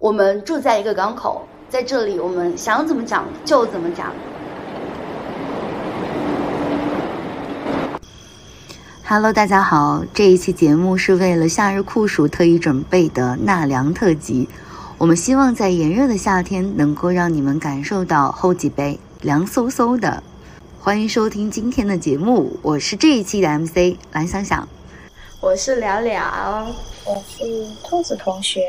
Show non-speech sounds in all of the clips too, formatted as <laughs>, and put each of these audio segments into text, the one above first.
我们住在一个港口，在这里我们想怎么讲就怎么讲。Hello，大家好，这一期节目是为了夏日酷暑特意准备的纳凉特辑。我们希望在炎热的夏天，能够让你们感受到后脊背凉飕飕的。欢迎收听今天的节目，我是这一期的 MC 蓝想想，我是了了，我是兔子同学。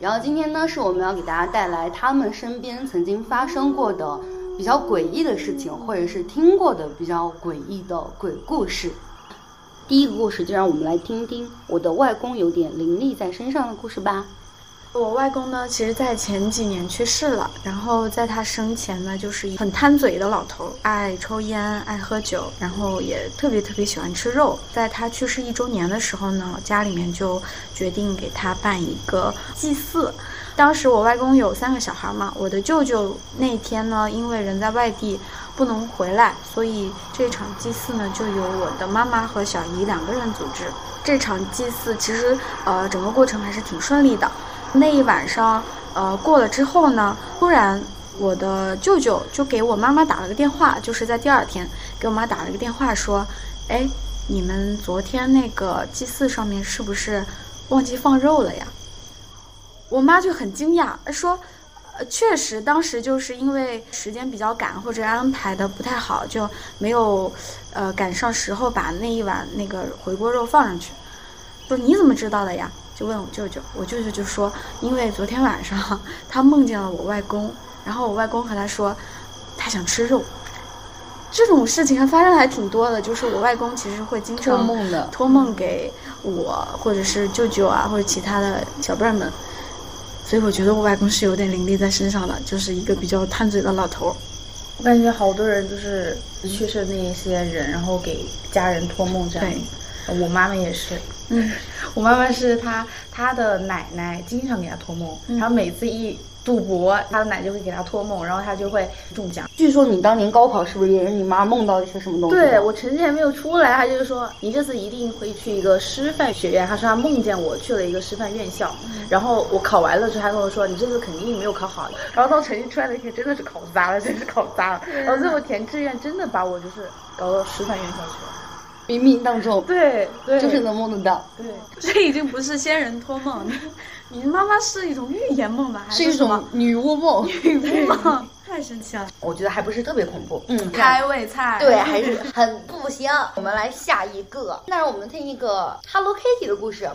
然后今天呢，是我们要给大家带来他们身边曾经发生过的比较诡异的事情，或者是听过的比较诡异的鬼故事。第一个故事，就让我们来听听我的外公有点灵力在身上的故事吧。我外公呢，其实，在前几年去世了。然后在他生前呢，就是很贪嘴的老头，爱抽烟，爱喝酒，然后也特别特别喜欢吃肉。在他去世一周年的时候呢，家里面就决定给他办一个祭祀。当时我外公有三个小孩嘛，我的舅舅那天呢，因为人在外地不能回来，所以这场祭祀呢，就由我的妈妈和小姨两个人组织。这场祭祀其实，呃，整个过程还是挺顺利的。那一晚上，呃，过了之后呢，突然我的舅舅就给我妈妈打了个电话，就是在第二天给我妈打了个电话，说：“哎，你们昨天那个祭祀上面是不是忘记放肉了呀？”我妈就很惊讶，说：“呃，确实，当时就是因为时间比较赶，或者安排的不太好，就没有，呃，赶上时候把那一碗那个回锅肉放上去。”说：“你怎么知道的呀？”就问我舅舅，我舅舅就说，因为昨天晚上 <laughs> 他梦见了我外公，然后我外公和他说，他想吃肉。这种事情还发生还挺多的，就是我外公其实会经常托梦的，托梦给我或者是舅舅啊，或者其他的小辈儿们。所以我觉得我外公是有点灵力在身上的，就是一个比较贪嘴的老头儿。我感觉好多人就是去世那一些人，然后给家人托梦这样。我妈妈也是。嗯，<laughs> 我妈妈是她，她的奶奶经常给她托梦，然后每次一赌博，她的奶就会给她托梦，然后她就会中奖。据说你当年高考是不是也是你妈梦到一些什么东西？对我成绩还没有出来，她就是说你这次一定会去一个师范学院。她说她梦见我去了一个师范院校，然后我考完了之后，她跟我说你这次肯定没有考好。然后到成绩出来那天，真的是考砸了，真是考砸了。然后最后填志愿，真的把我就是搞到师范院校去了。冥冥当中，对对，就是能梦得到。对，这已经不是仙人托梦，<laughs> 你妈妈是一种预言梦吧？是一种女巫梦。女巫梦，<laughs> 太神奇了。我觉得还不是特别恐怖。嗯，开胃菜。对，还是很不行。我们来下一个，那让我们听一个 Hello Kitty 的故事。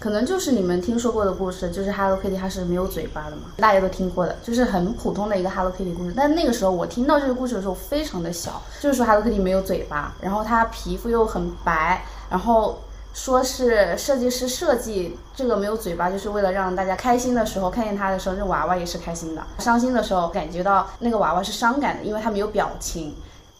可能就是你们听说过的故事，就是 Hello Kitty 它是没有嘴巴的嘛，大家都听过的，就是很普通的一个 Hello Kitty 故事。但那个时候我听到这个故事的时候非常的小，就是说 Hello Kitty 没有嘴巴，然后它皮肤又很白，然后说是设计师设计这个没有嘴巴，就是为了让大家开心的时候看见它的时候，这娃娃也是开心的；伤心的时候感觉到那个娃娃是伤感的，因为它没有表情。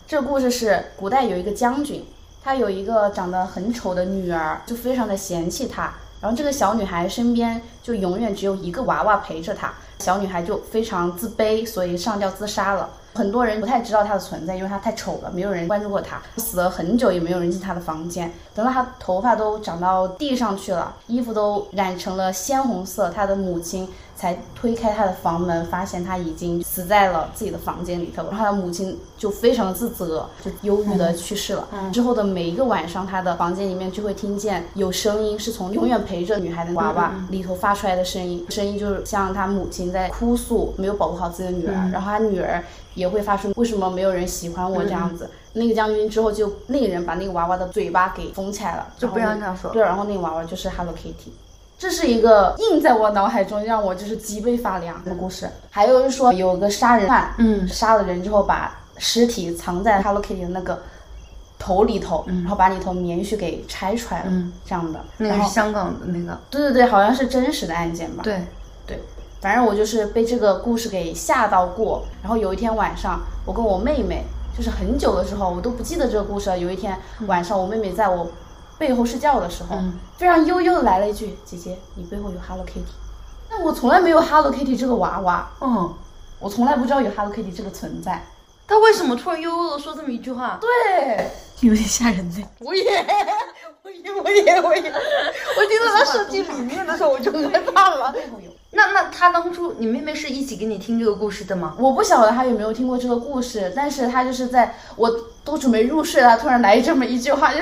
这故事是古代有一个将军，他有一个长得很丑的女儿，就非常的嫌弃他。然后这个小女孩身边就永远只有一个娃娃陪着她，小女孩就非常自卑，所以上吊自杀了。很多人不太知道她的存在，因为她太丑了，没有人关注过她。死了很久也没有人进她的房间。等到她头发都长到地上去了，衣服都染成了鲜红色，她的母亲才推开他的房门，发现他已经死在了自己的房间里头。然后她的母亲就非常的自责，就忧郁的去世了。之后的每一个晚上，他的房间里面就会听见有声音，是从永远陪着女孩的娃娃里头发出来的声音。声音就是像他母亲在哭诉，没有保护好自己的女儿，然后他女儿。也会发出为什么没有人喜欢我这样子？那个将军之后就那个人把那个娃娃的嘴巴给封起来了，就不让他说。对，然后那个娃娃就是 Hello Kitty，这是一个印在我脑海中让我就是脊背发凉的故事。还有就是说有个杀人犯，嗯，杀了人之后把尸体藏在 Hello Kitty 的那个头里头，然后把里头棉絮给拆出来了，这样的。那个是香港的那个。对对对，好像是真实的案件吧？对。反正我就是被这个故事给吓到过，然后有一天晚上，我跟我妹妹，就是很久的时候，我都不记得这个故事了。有一天晚上，我妹妹在我背后睡觉的时候，非常悠悠的来了一句：“姐姐，你背后有 Hello Kitty。”那我从来没有 Hello Kitty 这个娃娃，嗯，我从来不知道有 Hello Kitty 这个存在。他为什么突然悠悠的说这么一句话？对，<laughs> 有点吓人呢。我也，我也，我也，我也，我听到他设计理念的时候，我就害怕了。那那他当初你妹妹是一起给你听这个故事的吗？我不晓得他有没有听过这个故事，但是他就是在我都准备入睡了，突然来这么一句话，就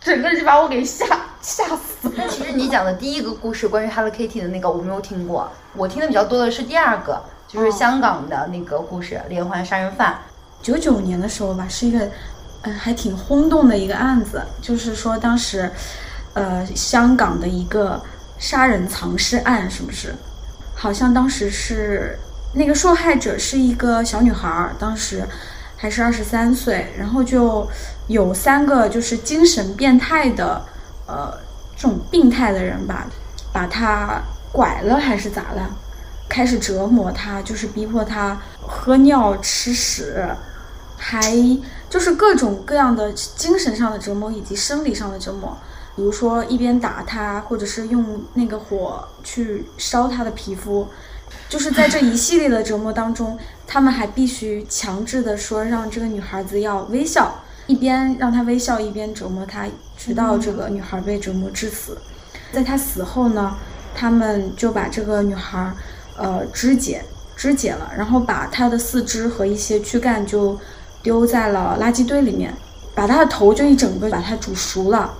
整个就把我给吓吓死了。但其实你讲的第一个故事关于 Hello Kitty 的那个我没有听过，我听的比较多的是第二个，就是香港的那个故事，连环杀人犯。九九年的时候吧，是一个嗯还挺轰动的一个案子，就是说当时呃香港的一个。杀人藏尸案是不是？好像当时是那个受害者是一个小女孩，当时还是二十三岁，然后就有三个就是精神变态的，呃，这种病态的人吧，把他拐了还是咋了，开始折磨他，就是逼迫他喝尿吃屎，还就是各种各样的精神上的折磨以及生理上的折磨。比如说，一边打他，或者是用那个火去烧他的皮肤，就是在这一系列的折磨当中，他们还必须强制的说让这个女孩子要微笑，一边让她微笑，一边折磨她，直到这个女孩被折磨致死。在她死后呢，他们就把这个女孩，呃，肢解，肢解了，然后把她的四肢和一些躯干就丢在了垃圾堆里面，把她的头就一整个把它煮熟了。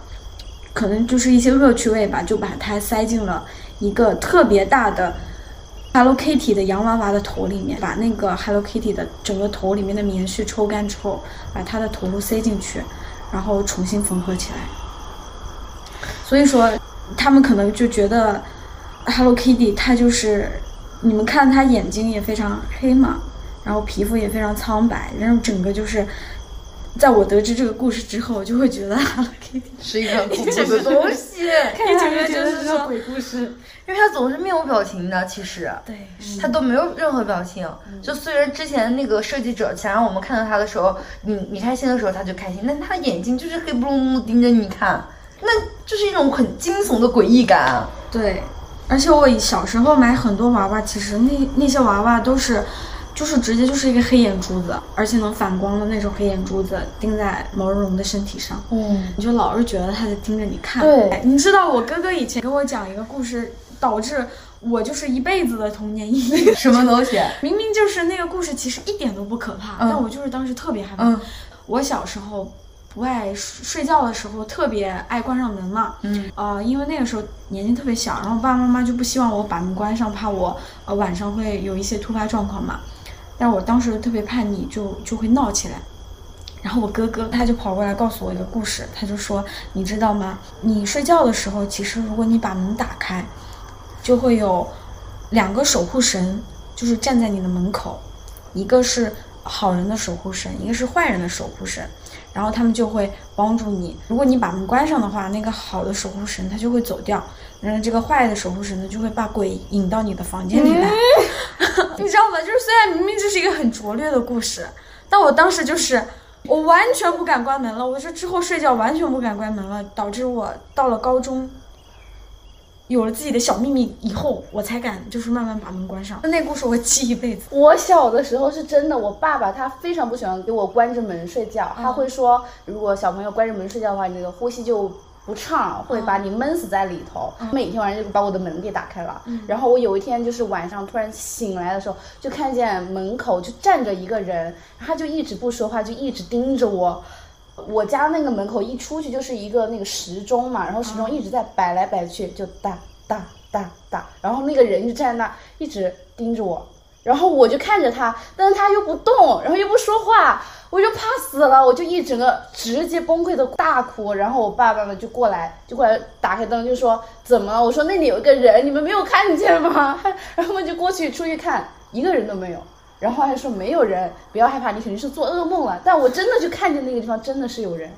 可能就是一些恶趣味吧，就把它塞进了一个特别大的 Hello Kitty 的洋娃娃的头里面，把那个 Hello Kitty 的整个头里面的棉絮抽干之后，把它的头颅塞进去，然后重新缝合起来。所以说，他们可能就觉得 Hello Kitty 它就是，你们看它眼睛也非常黑嘛，然后皮肤也非常苍白，然后整个就是。在我得知这个故事之后，我就会觉得 Hello <laughs> Kitty 是一个恐怖的东西，一整个就是说鬼故事，因为它总是面无表情的。其实，对，它都没有任何表情。就虽然之前那个设计者想让我们看到它的时候，你你开心的时候他就开心，但他的眼睛就是黑不隆咚盯着你看，那就是一种很惊悚的诡异感。对，而且我小时候买很多娃娃，其实那那些娃娃都是。就是直接就是一个黑眼珠子，而且能反光的那种黑眼珠子，钉在毛茸茸的身体上。嗯，你就老是觉得他在盯着你看。对，你知道我哥哥以前给我讲一个故事，导致我就是一辈子的童年阴影。什么东西？<laughs> 明明就是那个故事，其实一点都不可怕，但我就是当时特别害怕。我小时候不爱睡觉的时候，特别爱关上门嘛。嗯。呃，因为那个时候年纪特别小，然后爸爸妈妈就不希望我把门关上，怕我呃晚上会有一些突发状况嘛。但我当时特别叛逆，就就会闹起来。然后我哥哥他就跑过来告诉我一个故事，他就说：“你知道吗？你睡觉的时候，其实如果你把门打开，就会有两个守护神，就是站在你的门口，一个是好人的守护神，一个是坏人的守护神。然后他们就会帮助你。如果你把门关上的话，那个好的守护神他就会走掉。”然后这个坏的守护神呢，就会把鬼引到你的房间里来，<laughs> 你知道吗？就是虽然明明这是一个很拙劣的故事，但我当时就是我完全不敢关门了。我说之后睡觉完全不敢关门了，导致我到了高中，有了自己的小秘密以后，我才敢就是慢慢把门关上。那故事我记一辈子。我小的时候是真的，我爸爸他非常不喜欢给我关着门睡觉，他会说，如果小朋友关着门睡觉的话，你那个呼吸就。不畅会把你闷死在里头。每天晚上就把我的门给打开了。然后我有一天就是晚上突然醒来的时候，就看见门口就站着一个人，他就一直不说话，就一直盯着我。我家那个门口一出去就是一个那个时钟嘛，然后时钟一直在摆来摆去，就哒哒哒哒。然后那个人就站在那一直盯着我，然后我就看着他，但是他又不动，然后又不说话。我就怕死了，我就一整个直接崩溃的大哭，然后我爸爸呢就过来，就过来打开灯，就说怎么了？我说那里有一个人，你们没有看见吗？<laughs> 然后我们就过去出去看，一个人都没有，然后还说没有人，不要害怕，你肯定是做噩梦了。但我真的就看见那个地方真的是有人，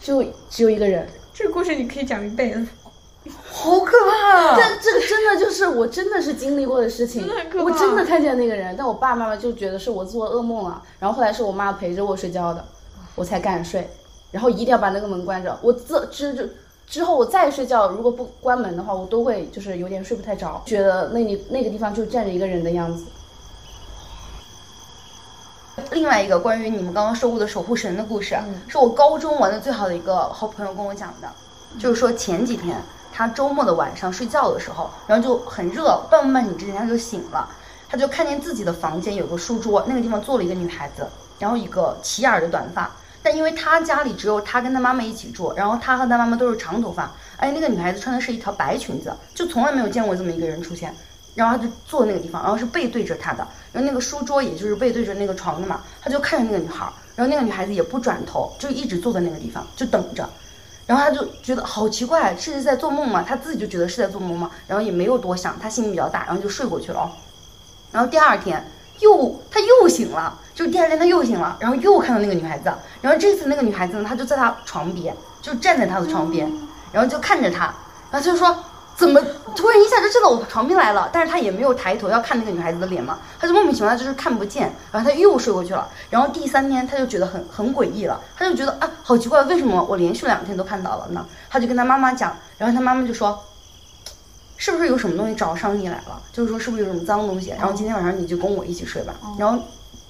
就只有一个人。这个故事你可以讲一辈子。好可怕！但这个真的就是我真的是经历过的事情，我真的看见那个人，但我爸爸妈妈就觉得是我做噩梦了。然后后来是我妈陪着我睡觉的，我才敢睡。然后一定要把那个门关着。我自之之之后我再睡觉，如果不关门的话，我都会就是有点睡不太着，觉得那里那个地方就站着一个人的样子。另外一个关于你们刚刚说过的守护神的故事，是我高中玩的最好的一个好朋友跟我讲的，就是说前几天。他周末的晚上睡觉的时候，然后就很热，半梦半醒之间他就醒了，他就看见自己的房间有个书桌，那个地方坐了一个女孩子，然后一个齐眼儿的短发。但因为他家里只有他跟他妈妈一起住，然后他和他妈妈都是长头发，哎，那个女孩子穿的是一条白裙子，就从来没有见过这么一个人出现。然后他就坐那个地方，然后是背对着他的，然后那个书桌也就是背对着那个床的嘛，他就看着那个女孩，然后那个女孩子也不转头，就一直坐在那个地方就等着。然后他就觉得好奇怪，是在做梦嘛？他自己就觉得是在做梦嘛？然后也没有多想，他心里比较大，然后就睡过去了。哦。然后第二天又他又醒了，就第二天他又醒了，然后又看到那个女孩子，然后这次那个女孩子呢，她就在他床边，就站在他的床边，然后就看着他，然后就说。怎么突然一下就站到我床边来了？但是他也没有抬头要看那个女孩子的脸嘛，他就莫名其妙就是看不见，然后他又睡过去了。然后第三天他就觉得很很诡异了，他就觉得啊好奇怪，为什么我连续两天都看到了呢？他就跟他妈妈讲，然后他妈妈就说，是不是有什么东西找上你来了？就是说是不是有什么脏东西？然后今天晚上你就跟我一起睡吧。然后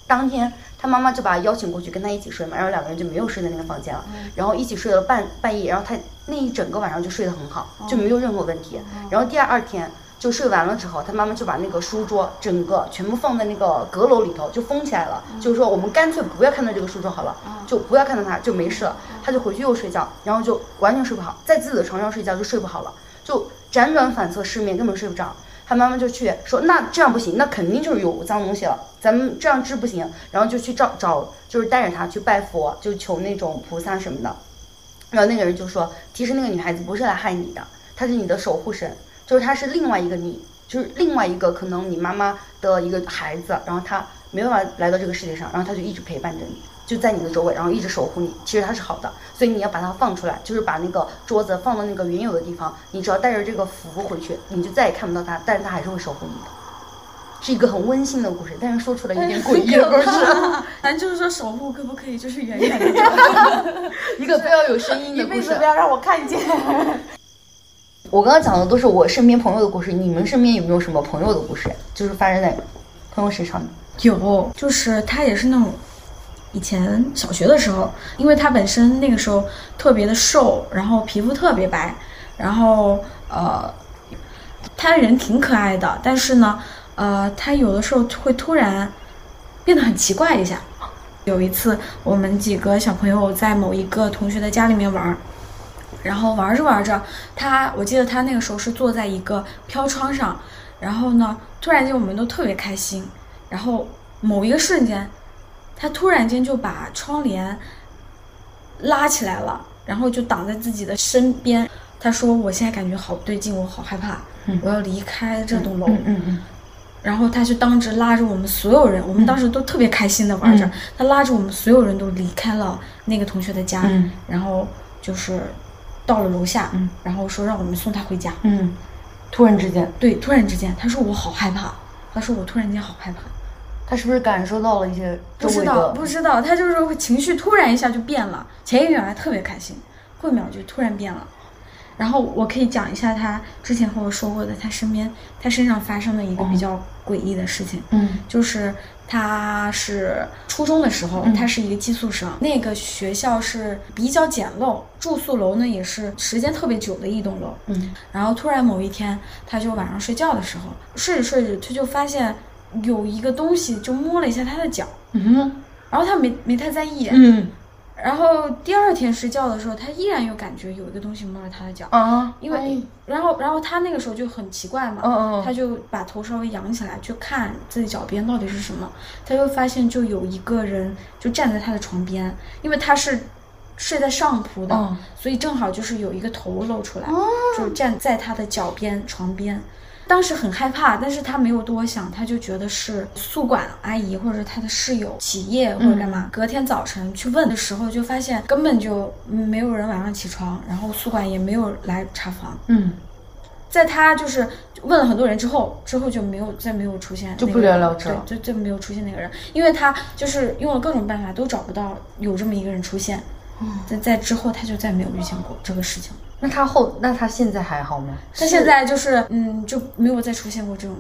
当天。他妈妈就把他邀请过去跟他一起睡嘛，然后两个人就没有睡在那个房间了，然后一起睡了半半夜，然后他那一整个晚上就睡得很好，就没有任何问题。然后第二二天就睡完了之后，他妈妈就把那个书桌整个全部放在那个阁楼里头，就封起来了。就是说我们干脆不要看到这个书桌好了，就不要看到它就没事了。他就回去又睡觉，然后就完全睡不好，在自己的床上睡觉就睡不好了，就辗转反侧失眠，根本睡不着。他妈妈就去说，那这样不行，那肯定就是有脏东西了，咱们这样治不行，然后就去找找，就是带着他去拜佛，就求那种菩萨什么的。然后那个人就说，其实那个女孩子不是来害你的，她是你的守护神，就是她是另外一个你，就是另外一个可能你妈妈的一个孩子，然后她没办法来到这个世界上，然后她就一直陪伴着你。就在你的周围，然后一直守护你。其实它是好的，所以你要把它放出来，就是把那个桌子放到那个原有的地方。你只要带着这个符回去，你就再也看不到它，但是它还是会守护你的。是一个很温馨的故事，但是说出来有点诡异的故事。<laughs> 咱就是说守护可不可以就是远远的，<laughs> 一个不要有声音的故事，不要让我看见。<laughs> 我刚刚讲的都是我身边朋友的故事，你们身边有没有什么朋友的故事？就是发生在朋友身上的？有，就是他也是那种。以前小学的时候，因为他本身那个时候特别的瘦，然后皮肤特别白，然后呃，他人挺可爱的，但是呢，呃，他有的时候会突然变得很奇怪一下。有一次，我们几个小朋友在某一个同学的家里面玩，然后玩着玩着，他我记得他那个时候是坐在一个飘窗上，然后呢，突然间我们都特别开心，然后某一个瞬间。他突然间就把窗帘拉起来了，然后就挡在自己的身边。他说：“我现在感觉好不对劲，我好害怕，我要离开这栋楼。”嗯嗯。然后他就当时拉着我们所有人，我们当时都特别开心的玩着。他拉着我们所有人都离开了那个同学的家，然后就是到了楼下，然后说让我们送他回家。嗯。突然之间，对，突然之间，他说我好害怕。他说我突然间好害怕。他是不是感受到了一些？不知道，不知道。他就是会情绪突然一下就变了，前一秒还特别开心，后一秒就突然变了。然后我可以讲一下他之前和我说过的，他身边他身上发生的一个比较诡异的事情。嗯，就是他是初中的时候，他是一个寄宿生，那个学校是比较简陋，住宿楼呢也是时间特别久的一栋楼。嗯，然后突然某一天，他就晚上睡觉的时候，睡着睡着他就发现。有一个东西就摸了一下他的脚，嗯，然后他没没太在意，嗯，然后第二天睡觉的时候，他依然有感觉有一个东西摸了他的脚，啊，因为然后然后他那个时候就很奇怪嘛，嗯嗯，他就把头稍微仰起来去看自己脚边到底是什么，他就发现就有一个人就站在他的床边，因为他是睡在上铺的，所以正好就是有一个头露出来，就站在他的脚边床边。当时很害怕，但是他没有多想，他就觉得是宿管阿姨或者他的室友起夜或者干嘛。隔天早晨去问的时候，就发现根本就没有人晚上起床，然后宿管也没有来查房。嗯，在他就是问了很多人之后，之后就没有再没有出现，就不了了之，对，就就没有出现那个人，因为他就是用了各种办法都找不到有这么一个人出现。在在之后他就再没有遇见过这个事情。那他后那他现在还好吗？他现在就是嗯，就没有再出现过这种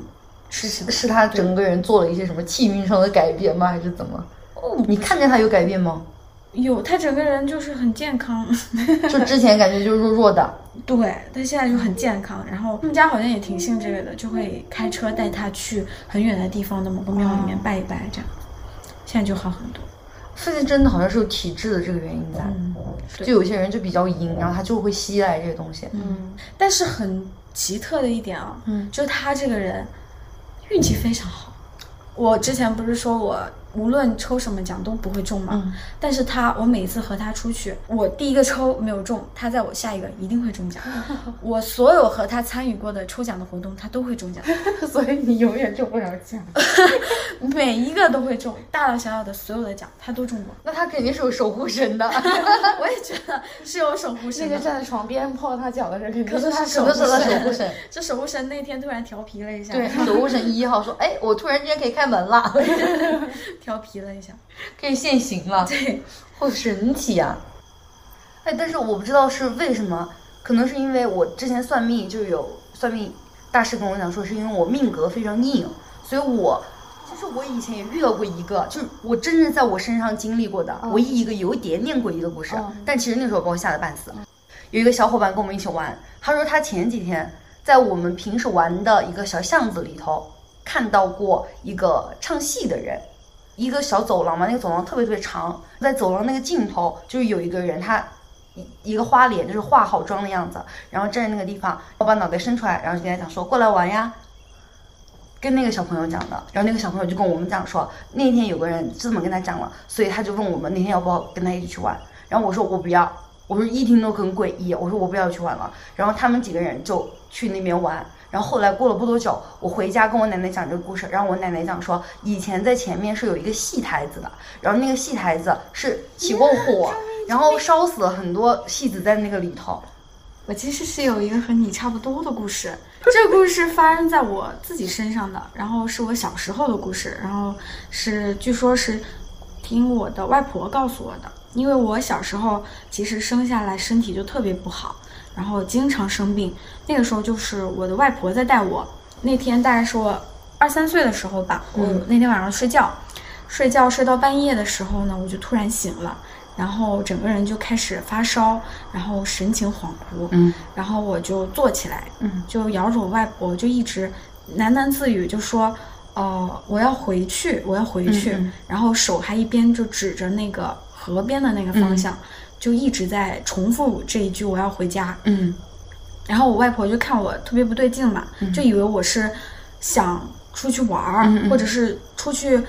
事情。是他整个人做了一些什么气运上的改变吗？还是怎么？哦，你看见他有改变吗？有，他整个人就是很健康。<laughs> 就之前感觉就弱弱的。对，他现在就很健康，然后他们家好像也挺信这个的，就会开车带他去很远的地方的某个庙里面拜一拜，这样，现在就好很多。最近真的好像是有体质的这个原因在，嗯，就有些人就比较阴，然后他就会吸来这些东西。嗯，但是很奇特的一点啊，嗯。就他这个人运气非常好。我之前不是说我无论抽什么奖都不会中嘛，嗯但是他我每次和他出去，我第一个抽没有中，他在我下一个一定会中奖。<laughs> 我所有和他参与过的抽奖的活动，他都会中奖，所以你永远中不了奖。<laughs> 每一个都会中，大大小小的所有的奖他都中过。那他肯定是有守护神的，<laughs> 我也觉得是有守护神那。个站在床边泡他脚的人，肯定可能他是守护可能是他神守护神。这守护神那天突然调皮了一下，对，守护神一号说：“哎，我突然之间可以开门了，调皮了一下。可以现形了。”对，好神奇呀、哎，但是我不知道是为什么，可能是因为我之前算命就有算命大师跟我讲说，是因为我命格非常硬，所以我其实我以前也遇到过一个，就是我真正在我身上经历过的、唯一一个有一点点诡异的故事，但其实那时候把我吓得半死。有一个小伙伴跟我们一起玩，他说他前几天在我们平时玩的一个小巷子里头看到过一个唱戏的人。一个小走廊嘛，那个走廊特别特别长，在走廊那个尽头就是有一个人，他一一个花脸，就是化好妆的样子，然后站在那个地方，我把脑袋伸出来，然后就跟他讲说过来玩呀，跟那个小朋友讲的，然后那个小朋友就跟我们讲说，那天有个人这么跟他讲了，所以他就问我们那天要不要跟他一起去玩，然后我说我不要，我说一听都很诡异，我说我不要去玩了，然后他们几个人就去那边玩。然后后来过了不多久，我回家跟我奶奶讲这个故事，然后我奶奶讲说，以前在前面是有一个戏台子的，然后那个戏台子是起过火，然后烧死了很多戏子在那个里头。我其实是有一个和你差不多的故事，这个故事发生在我自己身上的，然后是我小时候的故事，然后是据说是听我的外婆告诉我的，因为我小时候其实生下来身体就特别不好，然后经常生病，那个时候就是我的外婆在带我，那天大概是我二三岁的时候吧，我那天晚上睡觉，睡觉睡到半夜的时候呢，我就突然醒了。然后整个人就开始发烧，然后神情恍惚，嗯，然后我就坐起来，嗯，就摇着我外婆，就一直喃喃自语，就说，呃，我要回去，我要回去，嗯嗯。然后手还一边就指着那个河边的那个方向，就一直在重复这一句我要回家，嗯。然后我外婆就看我特别不对劲嘛，就以为我是想出去玩儿，嗯嗯或者是出去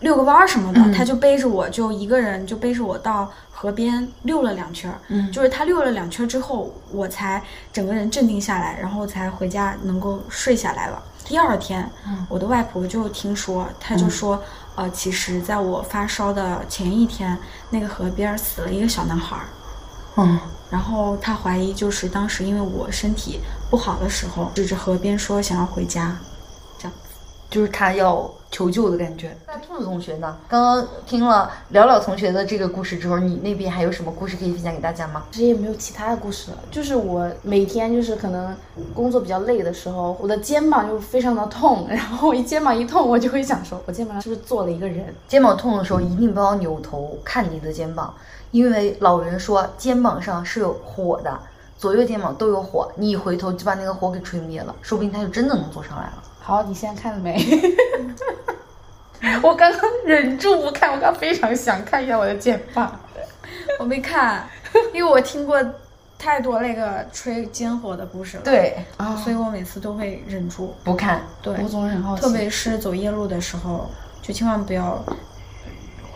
遛个弯儿什么的，嗯。她就背着我就一个人就背着我到河边溜了两圈儿。嗯。就是她溜了两圈儿之后，我才整个人镇定下来，然后才回家能够睡下来了。第二天，嗯我的外婆就听说，她就说，呃，其实在我发烧的前一天，那个河边死了一个小男孩儿。嗯然后她怀疑就是当时因为我身体不好的时候，指着河边说想要回家，这样子。就是她要求救的感觉。那兔子同学呢？刚刚听了了了同学的这个故事之后，你那边还有什么故事可以分享给大家吗？其实也没有其他的故事了，就是我每天就是可能工作比较累的时候，我的肩膀就非常的痛，然后我一肩膀一痛，我就会想说，我肩膀上是不是坐了一个人？<laughs> 肩膀痛的时候，一定不要扭头看你的肩膀，因为老人说肩膀上是有火的，左右肩膀都有火，你一回头就把那个火给吹灭了，说不定他就真的能坐上来了。好，你现在看了没？<laughs> 我刚刚忍住不看，我刚刚非常想看一下我的肩膀。我没看，因为我听过太多那个吹尖火的故事了，，对啊，所以我每次都会忍住。不看，对，我总是很好奇，特别是走夜路的时候，就千万不要，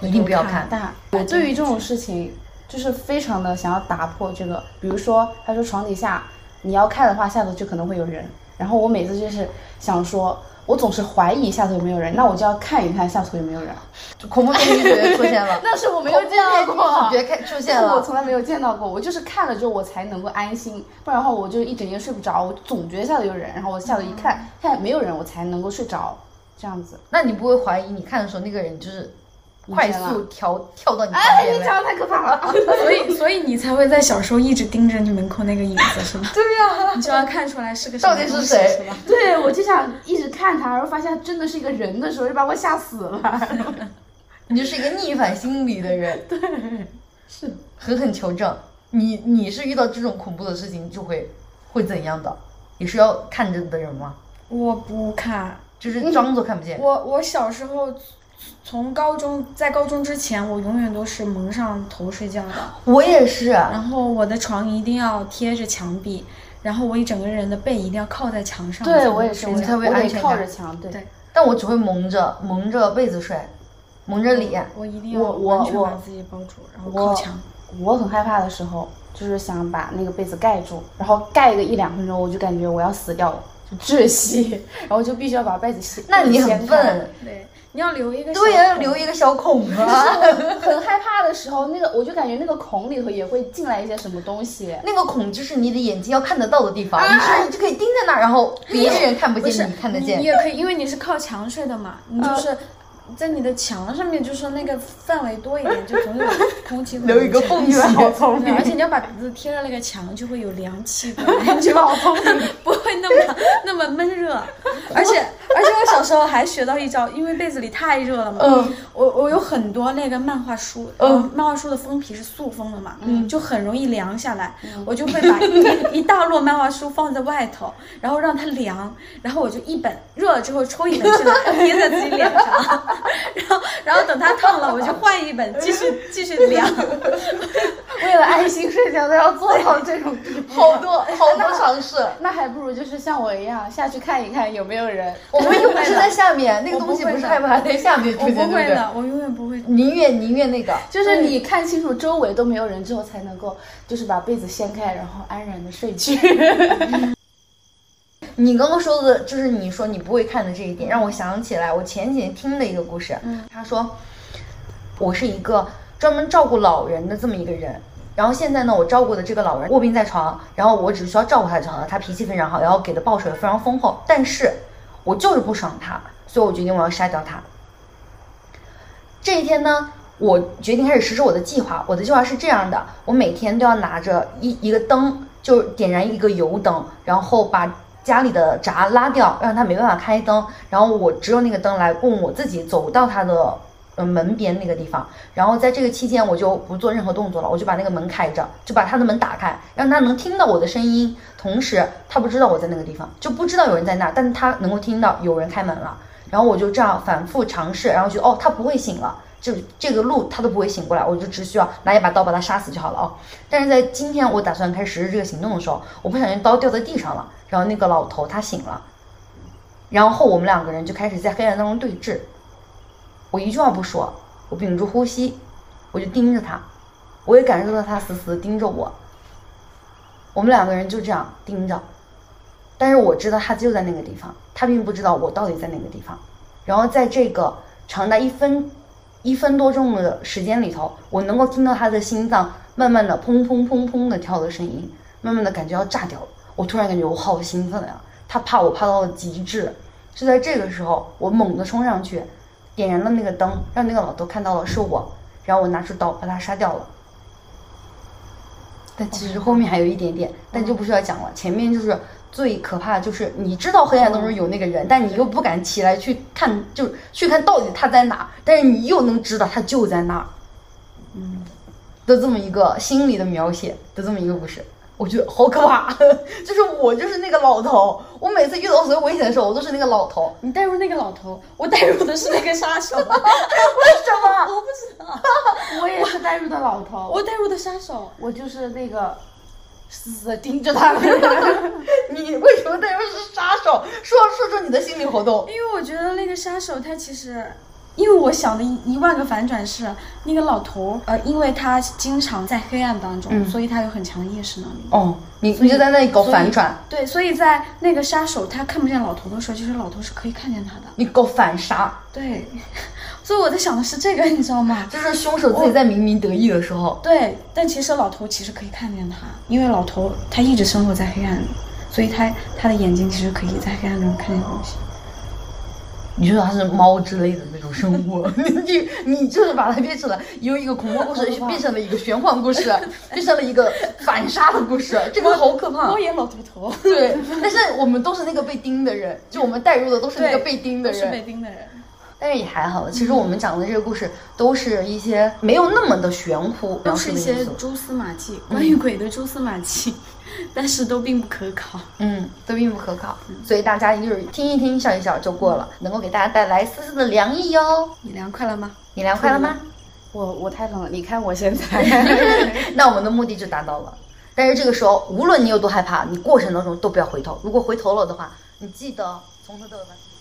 一定不要看。大。我对于这种事情，就是非常的想要打破这个。比如说，他说床底下你要看的话，下头就可能会有人。然后我每次就是想说，我总是怀疑下头有没有人，那我就要看一看下头有没有人。恐怖片女主角出现了，<laughs> 那是我没有见到过，恐怖片女主角开出现了。我从来没有见到过，我就是看了之后我才能够安心，不然的话我就一整夜睡不着，我总觉得下头有人，然后我下头一看，看没有人，我才能够睡着，这样子。那你不会怀疑你看的时候那个人就是快速跳跳到你旁哎，边吗？你讲的太可怕了。所以所以你才会在小时候一直盯着你门口那个影子，是吧？对呀、你就要看出来是个到底是谁是吧？对，我就想一直看他，然后发现他真的是一个人的时候，就把我吓死了。<laughs> 你就是一个逆反心理的人，<laughs> 对是，狠狠求证。你你是遇到这种恐怖的事情就会会怎样的？你是要看着的人吗？我不看，就是装作看不见。我我小时候从高中在高中之前，我永远都是蒙上头睡觉的，我也是，然后我的床一定要贴着墙壁，然后我一整个人的背一定要靠在墙上。对我也是，我才会我得安全感靠着墙，对。对但我只会蒙着蒙着被子睡，蒙着脸。我一定要完全把自己包住，然后靠墙。我很害怕的时候，就是想把那个被子盖住，然后盖个一两分钟，我就感觉我要死掉了，就窒息，<laughs> 然后就必须要把被子掀。那你很笨。对，你要留一个对要留一个小孔啊。很害怕的时候，那个我就感觉那个孔里头也会进来一些什么东西。那个孔就是你的眼睛要看得到的地方，你是你就可以盯在那儿，然后别人看不见，你看得见你。也可以，因为你是靠墙睡的嘛，你就是在你的墙上面，就是那个范围多一点，就总有空气会留一个缝隙好聪明而且你要把鼻子贴着那个墙，就会有凉气就好聪明，<laughs> 不会那么那么闷热。而且而且我小时候还学到一招，因为被子里太热了嘛，嗯我我有很多那个漫画书，嗯，漫画书的封皮是塑封的嘛，嗯，就很容易凉下来，我就会把一 <laughs> 一大摞漫画书放在外头，然后让它凉，然后我就一本热了之后抽一本进来贴在自己脸上，然后然后等它烫了，我就换一本继续 <laughs> 继续凉。为了安心睡觉都要做到这种地步，好多好多尝试。<laughs> 那还不如就是像我一样下去看一看有没有人。我们又不是在下面，那个东西我不是害怕在下面出我？不会的，我永远不会。宁愿宁愿那个，就是你看清楚周围都没有人之后，才能够就是把被子掀开，然后安然的睡去。<laughs> 你刚刚说的就是你说你不会看的这一点，让我想起来我前几天听的一个故事。嗯，他说我是一个专门照顾老人的这么一个人，然后现在呢，我照顾的这个老人卧病在床，然后我只需要照顾他就好了。他脾气非常好，然后给的报酬也非常丰厚，但是我就是不爽他，所以我决定我要杀掉他。这一天呢，我决定开始实施我的计划。我的计划是这样的：我每天都要拿着一一个灯，就点燃一个油灯，然后把家里的闸拉掉，让他没办法开灯。然后我只有那个灯来供我自己走到他的呃门边那个地方。然后在这个期间，我就不做任何动作了，我就把那个门开着，就把他的门打开，让他能听到我的声音。同时，他不知道我在那个地方，就不知道有人在那儿，但他能够听到有人开门了。然后我就这样反复尝试，然后觉得哦，他不会醒了，就这个路他都不会醒过来，我就只需要拿一把刀把他杀死就好了哦。但是在今天我打算开始实施这个行动的时候，我不小心刀掉在地上了，然后那个老头他醒了，然后我们两个人就开始在黑暗当中对峙。我一句话不说，我屏住呼吸，我就盯着他，我也感受到他死死的盯着我。我们两个人就这样盯着，但是我知道他就在那个地方，他并不知道我到底在哪个地方。然后在这个长达一分一分多钟的时间里头，我能够听到他的心脏慢慢的砰砰砰砰的跳的声音，慢慢的感觉要炸掉了。我突然感觉我好兴奋呀！他怕我怕到了极致，就在这个时候，我猛地冲上去，点燃了那个灯，让那个老头看到了是我，然后我拿出刀把他杀掉了。但其实后面还有一点点，但就不需要讲了。前面就是最可怕的，就是你知道黑暗当中有那个人，但你又不敢起来去看，就去看到底他在哪，但是你又能知道他就在那儿，嗯，的这么一个心理的描写的这么一个故事。我觉得好可怕，<laughs> 就是我就是那个老头，我每次遇到所有危险的时候，我都是那个老头。你带入那个老头，我带入的是那个杀手，为什么？<laughs> 我不知道，我也是带入的老头，我带入的杀手。我就是那个死死的盯着他。<laughs> 你为什么带入是杀手？说说说你的心理活动。因为我觉得那个杀手他其实，因为我想的一一万个反转是那个老头，呃，因为他经常在黑暗当中，所以他有很强的夜视能力。哦，你你就在那里搞反转，对，所以在那个杀手他看不见老头的时候，其实老头是可以看见他的。你搞反杀，对，<laughs> 所以我在想的是这个，你知道吗？就是凶手自己在明明得意的时候，对，但其实老头其实可以看见他，因为老头他一直生活在黑暗里，所以他他的眼睛其实可以在黑暗中看见东西。你说它是猫之类的那种生物，你你就是把它变成了由一个恐怖故事变成了一个玄幻故事，变成了一个反杀的故事，这个好可怕猫。眼老头头，对，但是我们都是那个被盯的人，就我们带入的都是那个被盯的人是被人。盯的人。但是也还好。其实我们讲的这个故事都是一些没有那么的玄乎，都是一些蛛丝马迹，关于鬼的蛛丝马迹，但是都并不可靠。嗯，都并不可靠，所以大家就是听一听笑一笑就过了，能够给大家带来丝丝的凉意哟。你凉快了吗？你凉快了吗？我我太冷了，你看我现在。<laughs> 那我们的目的就达到了。但是这个时候，无论你有多害怕，你过程当中都不要回头。如果回头了的话，你记得从头到尾把。